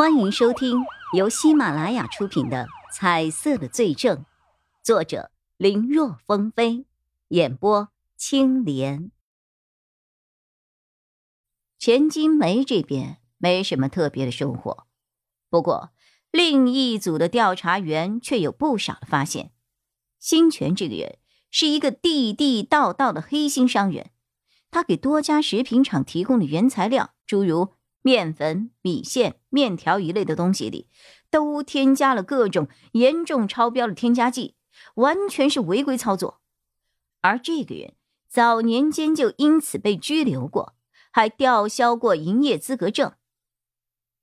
欢迎收听由喜马拉雅出品的《彩色的罪证》，作者林若风飞，演播青莲。钱金梅这边没什么特别的收获，不过另一组的调查员却有不少的发现。新泉这个人是一个地地道道的黑心商人，他给多家食品厂提供的原材料，诸如。面粉、米线、面条一类的东西里，都添加了各种严重超标的添加剂，完全是违规操作。而这个人早年间就因此被拘留过，还吊销过营业资格证。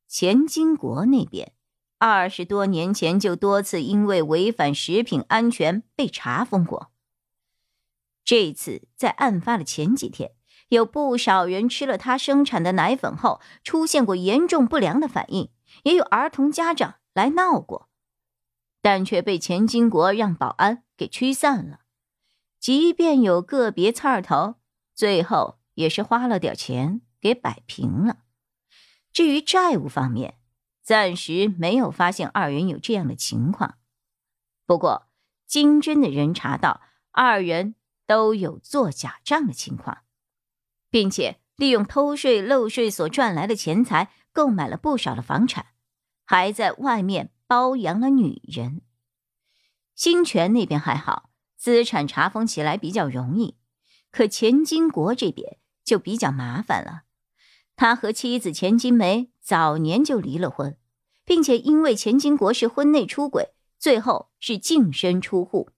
钱金国那边，二十多年前就多次因为违反食品安全被查封过。这次在案发的前几天。有不少人吃了他生产的奶粉后，出现过严重不良的反应，也有儿童家长来闹过，但却被钱金国让保安给驱散了。即便有个别刺儿头，最后也是花了点钱给摆平了。至于债务方面，暂时没有发现二人有这样的情况。不过，经侦的人查到二人都有做假账的情况。并且利用偷税漏税所赚来的钱财，购买了不少的房产，还在外面包养了女人。新泉那边还好，资产查封起来比较容易，可钱金国这边就比较麻烦了。他和妻子钱金梅早年就离了婚，并且因为钱金国是婚内出轨，最后是净身出户。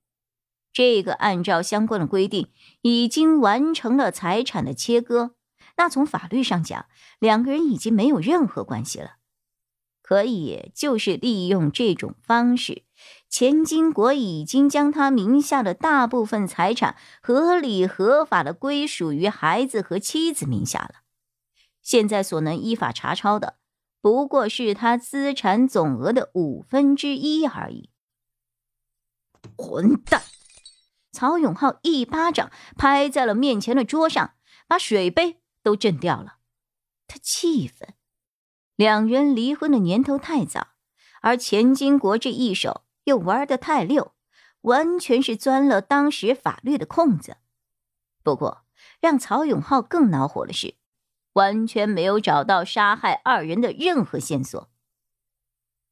这个按照相关的规定，已经完成了财产的切割。那从法律上讲，两个人已经没有任何关系了。可以就是利用这种方式，钱金国已经将他名下的大部分财产合理合法的归属于孩子和妻子名下了。现在所能依法查抄的，不过是他资产总额的五分之一而已。混蛋！曹永浩一巴掌拍在了面前的桌上，把水杯都震掉了。他气愤，两人离婚的年头太早，而钱金国这一手又玩得太溜，完全是钻了当时法律的空子。不过，让曹永浩更恼火的是，完全没有找到杀害二人的任何线索。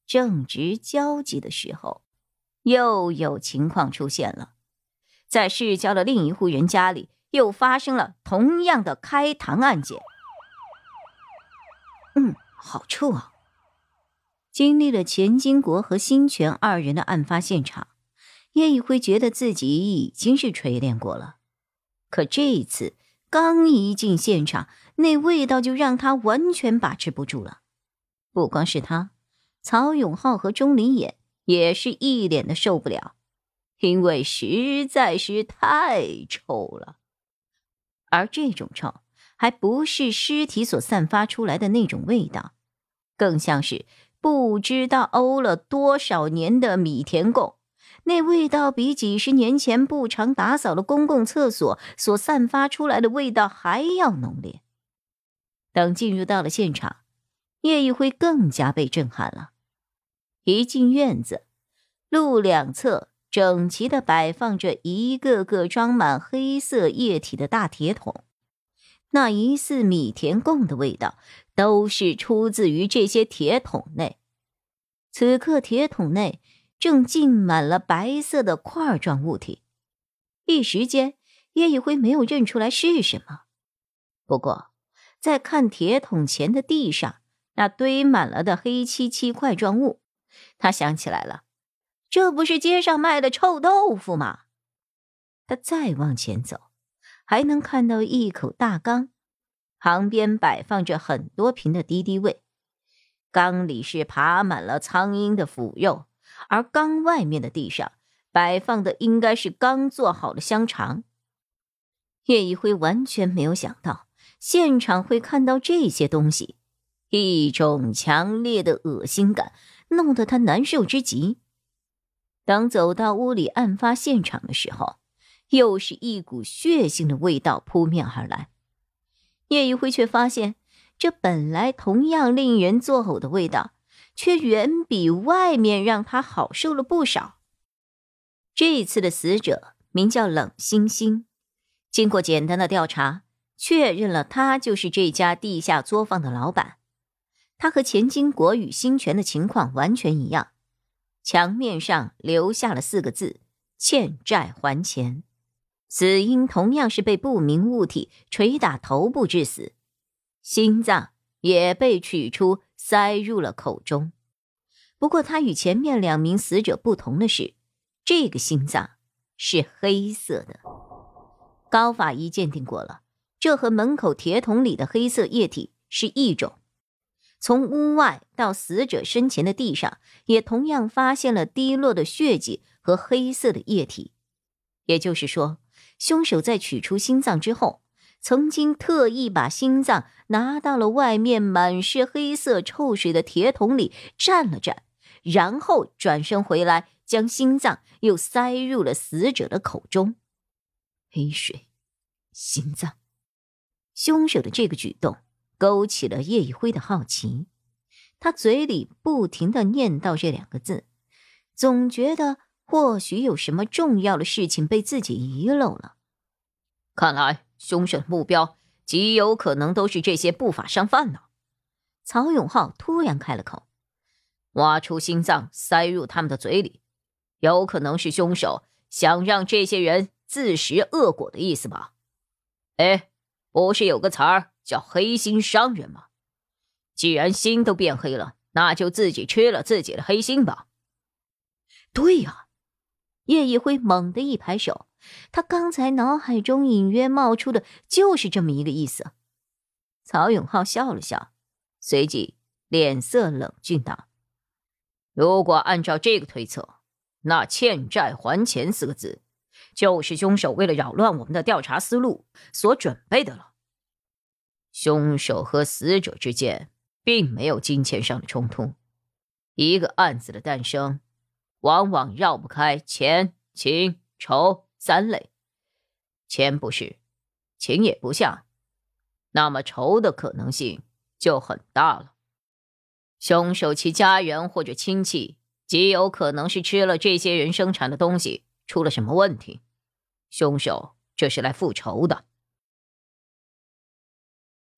正值焦急的时候，又有情况出现了。在市郊的另一户人家里，又发生了同样的开膛案件。嗯，好臭啊！经历了钱金国和新泉二人的案发现场，叶一辉觉得自己已经是锤炼过了。可这一次刚一进现场，那味道就让他完全把持不住了。不光是他，曹永浩和钟离眼也是一脸的受不了。因为实在是太臭了，而这种臭还不是尸体所散发出来的那种味道，更像是不知道呕了多少年的米田共。那味道比几十年前不常打扫的公共厕所所散发出来的味道还要浓烈。等进入到了现场，叶一辉更加被震撼了。一进院子，路两侧。整齐的摆放着一个个装满黑色液体的大铁桶，那疑似米田共的味道，都是出自于这些铁桶内。此刻，铁桶内正浸满了白色的块状物体，一时间，叶一辉没有认出来是什么。不过，在看铁桶前的地上那堆满了的黑漆漆块状物，他想起来了。这不是街上卖的臭豆腐吗？他再往前走，还能看到一口大缸，旁边摆放着很多瓶的敌敌畏，缸里是爬满了苍蝇的腐肉，而缸外面的地上摆放的应该是刚做好的香肠。叶一辉完全没有想到现场会看到这些东西，一种强烈的恶心感弄得他难受之极。当走到屋里案发现场的时候，又是一股血腥的味道扑面而来。叶一辉却发现，这本来同样令人作呕的味道，却远比外面让他好受了不少。这一次的死者名叫冷星星，经过简单的调查，确认了他就是这家地下作坊的老板。他和钱金国与星泉的情况完全一样，墙面上留下了四个字：“欠债还钱”。死因同样是被不明物体捶打头部致死，心脏也被取出塞入了口中。不过，他与前面两名死者不同的是，这个心脏是黑色的。高法医鉴定过了，这和门口铁桶里的黑色液体是一种。从屋外到死者身前的地上，也同样发现了滴落的血迹和黑色的液体。也就是说，凶手在取出心脏之后，曾经特意把心脏拿到了外面满是黑色臭水的铁桶里蘸了蘸，然后转身回来，将心脏又塞入了死者的口中。黑水，心脏，凶手的这个举动。勾起了叶一辉的好奇，他嘴里不停的念叨这两个字，总觉得或许有什么重要的事情被自己遗漏了。看来凶手的目标极有可能都是这些不法商贩呢。曹永浩突然开了口：“挖出心脏塞入他们的嘴里，有可能是凶手想让这些人自食恶果的意思吧？”哎，不是有个词儿？叫黑心商人吗？既然心都变黑了，那就自己吃了自己的黑心吧。对呀，叶一辉猛地一拍手，他刚才脑海中隐约冒出的就是这么一个意思。曹永浩笑了笑，随即脸色冷峻道：“如果按照这个推测，那‘欠债还钱’四个字，就是凶手为了扰乱我们的调查思路所准备的了。”凶手和死者之间并没有金钱上的冲突。一个案子的诞生，往往绕不开钱、情、仇三类。钱不是，情也不像，那么仇的可能性就很大了。凶手其家人或者亲戚极有可能是吃了这些人生产的东西，出了什么问题。凶手这是来复仇的。